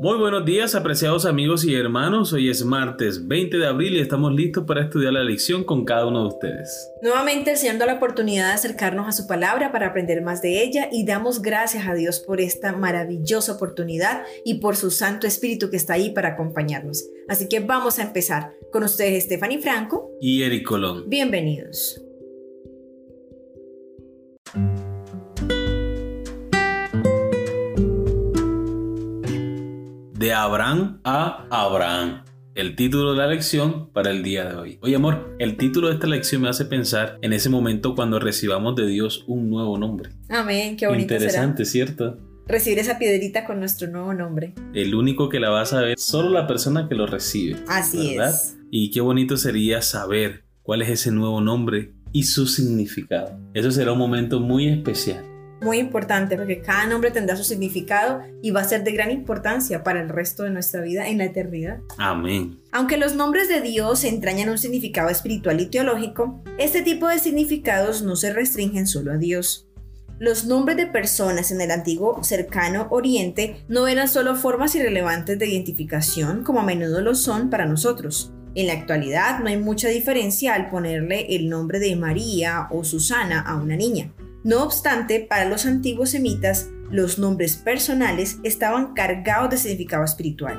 Muy buenos días, apreciados amigos y hermanos. Hoy es martes 20 de abril y estamos listos para estudiar la lección con cada uno de ustedes. Nuevamente da la oportunidad de acercarnos a su palabra para aprender más de ella y damos gracias a Dios por esta maravillosa oportunidad y por su Santo Espíritu que está ahí para acompañarnos. Así que vamos a empezar con ustedes Stephanie Franco y Eric Colón. Bienvenidos. De Abraham a Abraham. El título de la lección para el día de hoy. Oye amor, el título de esta lección me hace pensar en ese momento cuando recibamos de Dios un nuevo nombre. Amén, qué bonito. Interesante, ¿cierto? Recibir esa piedrita con nuestro nuevo nombre. El único que la va a saber, solo la persona que lo recibe. Así es. Y qué bonito sería saber cuál es ese nuevo nombre y su significado. Eso será un momento muy especial muy importante porque cada nombre tendrá su significado y va a ser de gran importancia para el resto de nuestra vida en la eternidad. Amén. Aunque los nombres de Dios entrañan un significado espiritual y teológico, este tipo de significados no se restringen solo a Dios. Los nombres de personas en el antiguo cercano oriente no eran solo formas irrelevantes de identificación como a menudo lo son para nosotros. En la actualidad no hay mucha diferencia al ponerle el nombre de María o Susana a una niña. No obstante, para los antiguos semitas, los nombres personales estaban cargados de significado espiritual.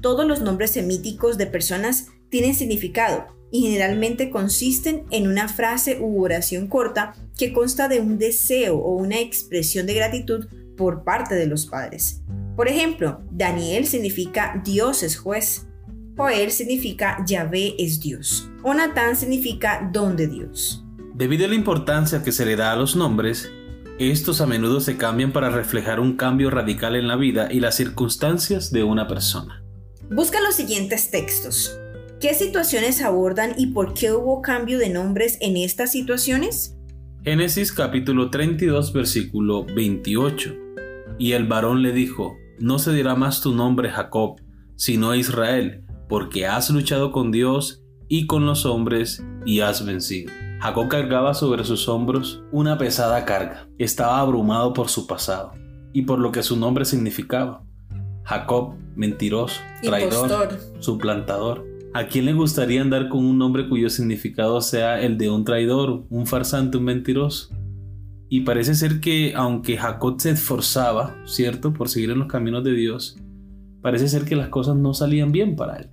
Todos los nombres semíticos de personas tienen significado y generalmente consisten en una frase u oración corta que consta de un deseo o una expresión de gratitud por parte de los padres. Por ejemplo, Daniel significa Dios es juez, Joel significa Yahvé es Dios, o significa don de Dios. Debido a la importancia que se le da a los nombres, estos a menudo se cambian para reflejar un cambio radical en la vida y las circunstancias de una persona. Busca los siguientes textos. ¿Qué situaciones abordan y por qué hubo cambio de nombres en estas situaciones? Génesis capítulo 32 versículo 28. Y el varón le dijo, no se dirá más tu nombre Jacob, sino Israel, porque has luchado con Dios y con los hombres y has vencido. Jacob cargaba sobre sus hombros una pesada carga. Estaba abrumado por su pasado y por lo que su nombre significaba. Jacob, mentiroso, traidor, suplantador. ¿A quién le gustaría andar con un nombre cuyo significado sea el de un traidor, un farsante, un mentiroso? Y parece ser que aunque Jacob se esforzaba, ¿cierto?, por seguir en los caminos de Dios, parece ser que las cosas no salían bien para él.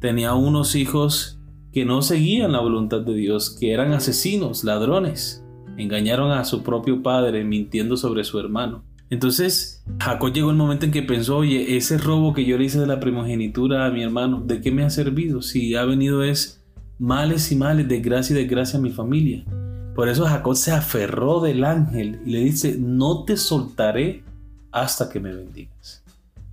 Tenía unos hijos que no seguían la voluntad de Dios, que eran asesinos, ladrones. Engañaron a su propio padre mintiendo sobre su hermano. Entonces, Jacob llegó el momento en que pensó, oye, ese robo que yo le hice de la primogenitura a mi hermano, ¿de qué me ha servido? Si ha venido es males y males, desgracia y desgracia a mi familia. Por eso Jacob se aferró del ángel y le dice, no te soltaré hasta que me bendigas.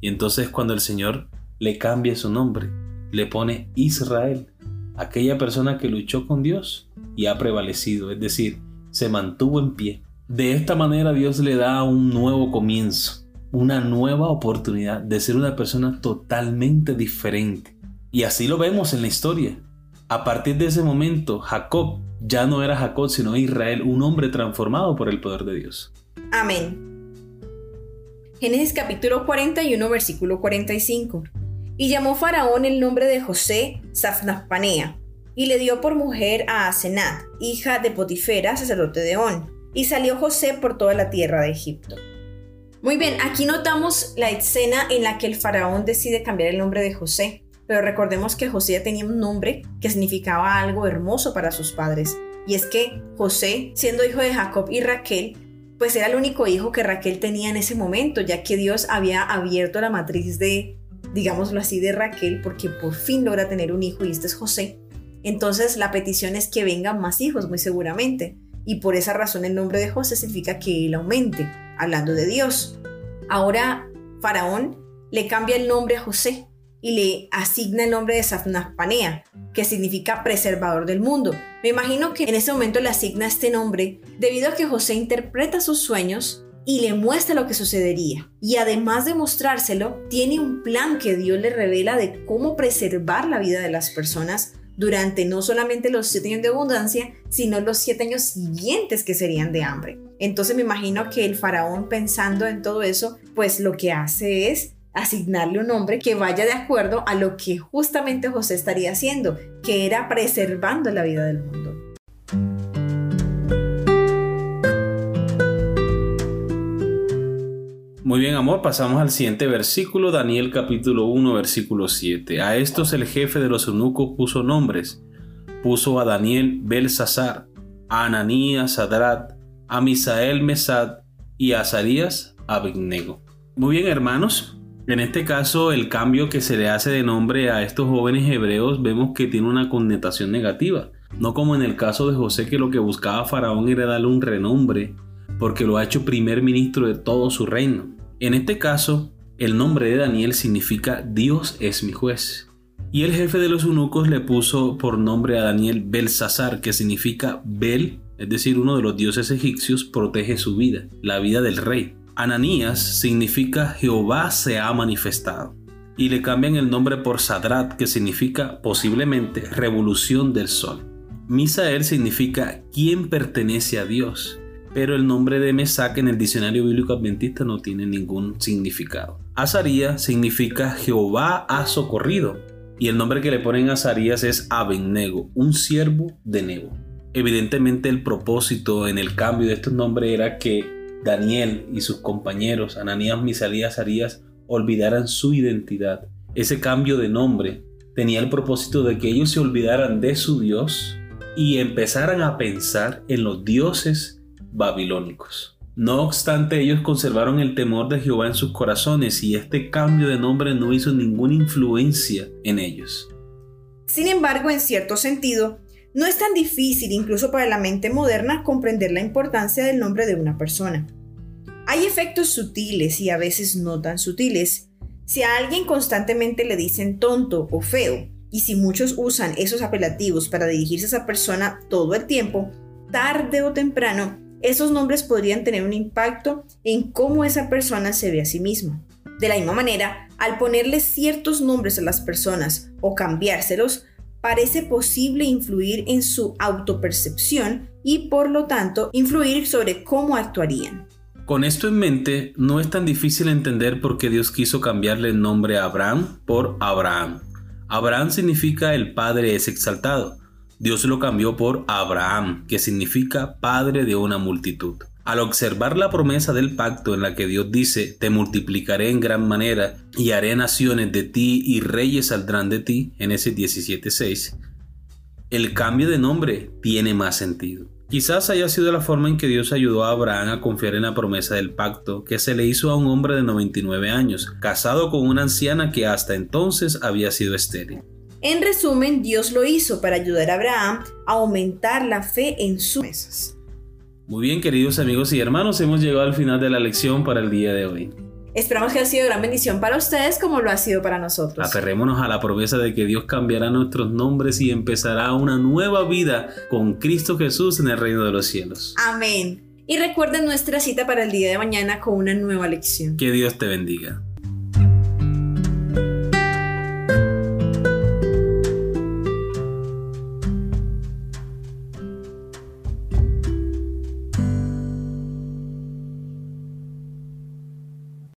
Y entonces cuando el Señor le cambia su nombre, le pone Israel, aquella persona que luchó con Dios y ha prevalecido, es decir, se mantuvo en pie. De esta manera Dios le da un nuevo comienzo, una nueva oportunidad de ser una persona totalmente diferente. Y así lo vemos en la historia. A partir de ese momento, Jacob ya no era Jacob, sino Israel, un hombre transformado por el poder de Dios. Amén. Génesis capítulo 41, versículo 45. Y llamó Faraón el nombre de José Safnaspanea, y le dio por mujer a Asenat, hija de Potifera, sacerdote de On, y salió José por toda la tierra de Egipto. Muy bien, aquí notamos la escena en la que el faraón decide cambiar el nombre de José, pero recordemos que José ya tenía un nombre que significaba algo hermoso para sus padres, y es que José, siendo hijo de Jacob y Raquel, pues era el único hijo que Raquel tenía en ese momento, ya que Dios había abierto la matriz de digámoslo así, de Raquel, porque por fin logra tener un hijo y este es José. Entonces la petición es que vengan más hijos, muy seguramente. Y por esa razón el nombre de José significa que él aumente, hablando de Dios. Ahora Faraón le cambia el nombre a José y le asigna el nombre de Safnaspanea, que significa preservador del mundo. Me imagino que en ese momento le asigna este nombre debido a que José interpreta sus sueños y le muestra lo que sucedería. Y además de mostrárselo, tiene un plan que Dios le revela de cómo preservar la vida de las personas durante no solamente los siete años de abundancia, sino los siete años siguientes que serían de hambre. Entonces me imagino que el faraón pensando en todo eso, pues lo que hace es asignarle un nombre que vaya de acuerdo a lo que justamente José estaría haciendo, que era preservando la vida del mundo. Amor, pasamos al siguiente versículo, Daniel capítulo 1, versículo 7. A estos el jefe de los eunucos puso nombres. Puso a Daniel Belsasar, a Ananías Sadrat, a Misael Mesad y a Azarías Abednego. Muy bien, hermanos, en este caso, el cambio que se le hace de nombre a estos jóvenes hebreos vemos que tiene una connotación negativa. No como en el caso de José que lo que buscaba Faraón era darle un renombre porque lo ha hecho primer ministro de todo su reino. En este caso, el nombre de Daniel significa Dios es mi juez. Y el jefe de los eunucos le puso por nombre a Daniel Belsasar, que significa Bel, es decir, uno de los dioses egipcios, protege su vida, la vida del rey. Ananías significa Jehová se ha manifestado. Y le cambian el nombre por Sadrat, que significa posiblemente revolución del sol. Misael significa quien pertenece a Dios, pero el nombre de Mesac en el diccionario bíblico adventista no tiene ningún significado. Azarías significa Jehová ha socorrido, y el nombre que le ponen a Azarías es Abednego, un siervo de Nebo. Evidentemente el propósito en el cambio de estos nombres era que Daniel y sus compañeros, Ananías, Misalías, Arías, olvidaran su identidad. Ese cambio de nombre tenía el propósito de que ellos se olvidaran de su Dios y empezaran a pensar en los dioses babilónicos. No obstante, ellos conservaron el temor de Jehová en sus corazones y este cambio de nombre no hizo ninguna influencia en ellos. Sin embargo, en cierto sentido, no es tan difícil, incluso para la mente moderna, comprender la importancia del nombre de una persona. Hay efectos sutiles y a veces no tan sutiles. Si a alguien constantemente le dicen tonto o feo, y si muchos usan esos apelativos para dirigirse a esa persona todo el tiempo, tarde o temprano, esos nombres podrían tener un impacto en cómo esa persona se ve a sí misma. De la misma manera, al ponerle ciertos nombres a las personas o cambiárselos, parece posible influir en su autopercepción y por lo tanto influir sobre cómo actuarían. Con esto en mente, no es tan difícil entender por qué Dios quiso cambiarle el nombre a Abraham por Abraham. Abraham significa el Padre es exaltado. Dios lo cambió por Abraham, que significa Padre de una multitud. Al observar la promesa del pacto en la que Dios dice, te multiplicaré en gran manera y haré naciones de ti y reyes saldrán de ti, en ese 17.6, el cambio de nombre tiene más sentido. Quizás haya sido la forma en que Dios ayudó a Abraham a confiar en la promesa del pacto que se le hizo a un hombre de 99 años, casado con una anciana que hasta entonces había sido estéril. En resumen, Dios lo hizo para ayudar a Abraham a aumentar la fe en sus mesas. Muy bien, queridos amigos y hermanos, hemos llegado al final de la lección para el día de hoy. Esperamos que ha sido gran bendición para ustedes como lo ha sido para nosotros. Aferrémonos a la promesa de que Dios cambiará nuestros nombres y empezará una nueva vida con Cristo Jesús en el reino de los cielos. Amén. Y recuerden nuestra cita para el día de mañana con una nueva lección. Que Dios te bendiga.